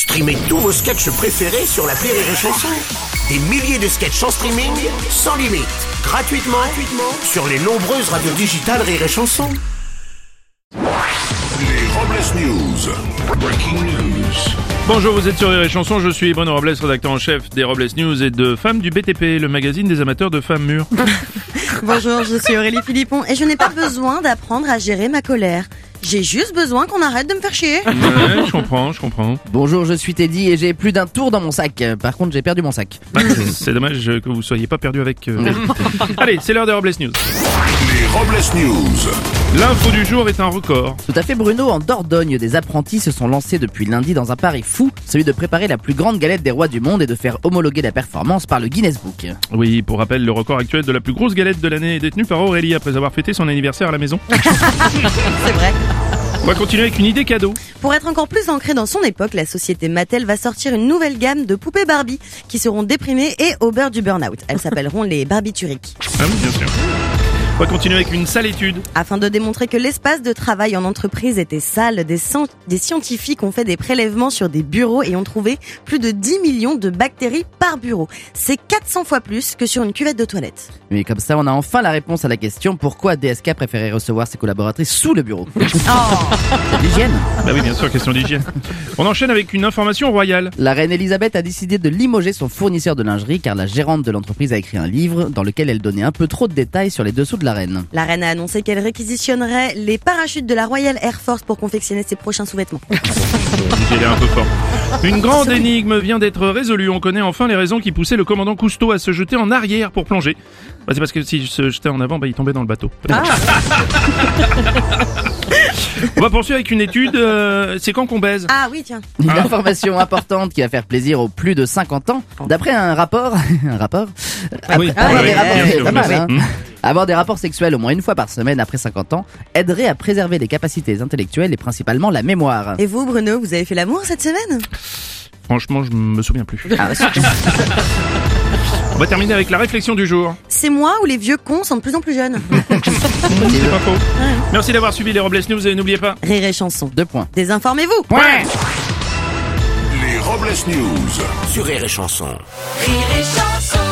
Streamez tous vos sketchs préférés sur la Rire et Chanson. Des milliers de sketchs en streaming, sans limite, gratuitement, gratuitement sur les nombreuses radios digitales Rire et Chanson. Les Robles News. Breaking news. Bonjour, vous êtes sur Rire et Chanson, je suis Bruno Robles, rédacteur en chef des Robles News et de Femmes du BTP, le magazine des amateurs de femmes mûres. Bonjour, je suis Aurélie Philippon et je n'ai pas besoin d'apprendre à gérer ma colère. J'ai juste besoin qu'on arrête de me faire chier. Ouais, je comprends, je comprends. Bonjour, je suis Teddy et j'ai plus d'un tour dans mon sac. Par contre, j'ai perdu mon sac. Bah, c'est dommage que vous soyez pas perdu avec... euh, Allez, c'est l'heure des Robles News. Les Robles News. L'info du jour est un record. Tout à fait, Bruno. En Dordogne, des apprentis se sont lancés depuis lundi dans un pari fou, celui de préparer la plus grande galette des rois du monde et de faire homologuer la performance par le Guinness Book. Oui, pour rappel, le record actuel de la plus grosse galette de l'année est détenu par Aurélie après avoir fêté son anniversaire à la maison. C'est vrai. On va continuer avec une idée cadeau. Pour être encore plus ancré dans son époque, la société Mattel va sortir une nouvelle gamme de poupées Barbie qui seront déprimées et au beurre du burn-out. Elles s'appelleront les Barbituriques. Ah oui, bien sûr. On va continuer avec une sale étude. Afin de démontrer que l'espace de travail en entreprise était sale, des, scientifiques ont fait des prélèvements sur des bureaux et ont trouvé plus de 10 millions de bactéries par bureau. C'est 400 fois plus que sur une cuvette de toilette. Mais comme ça, on a enfin la réponse à la question pourquoi DSK préférait recevoir ses collaboratrices sous le bureau? C'est l'hygiène. Bah oui, bien sûr, question d'hygiène. On enchaîne avec une information royale. La reine Elisabeth a décidé de limoger son fournisseur de lingerie car la gérante de l'entreprise a écrit un livre dans lequel elle donnait un peu trop de détails sur les dessous de la reine. La reine a annoncé qu'elle réquisitionnerait les parachutes de la Royal Air Force pour confectionner ses prochains sous-vêtements. J'ai l'air un peu fort. Une grande énigme vient d'être résolue. On connaît enfin les raisons qui poussaient le commandant Cousteau à se jeter en arrière pour plonger. Bah, c'est parce que s'il se jetait en avant, bah, il tombait dans le bateau. On va poursuivre avec une étude. euh, c'est quand qu'on baise? Ah oui, tiens. Une information importante qui va faire plaisir aux plus de 50 ans. D'après un rapport, un rapport, Ah oui. Ah oui, oui, pas mal, hein. Avoir des rapports sexuels au moins une fois par semaine après 50 ans aiderait à préserver les capacités intellectuelles et principalement la mémoire. Et vous, Bruno, vous avez fait l'amour cette semaine? Franchement, je me souviens plus. Ah, On va terminer avec la réflexion du jour. C'est moi ou les vieux cons sont de plus en plus jeunes? C'est pas faux. Merci d'avoir suivi les Robles News et n'oubliez pas. Rire et chanson. Deux points. Désinformez-vous Les Robles News. Sur Rire et Chanson. Rire et chanson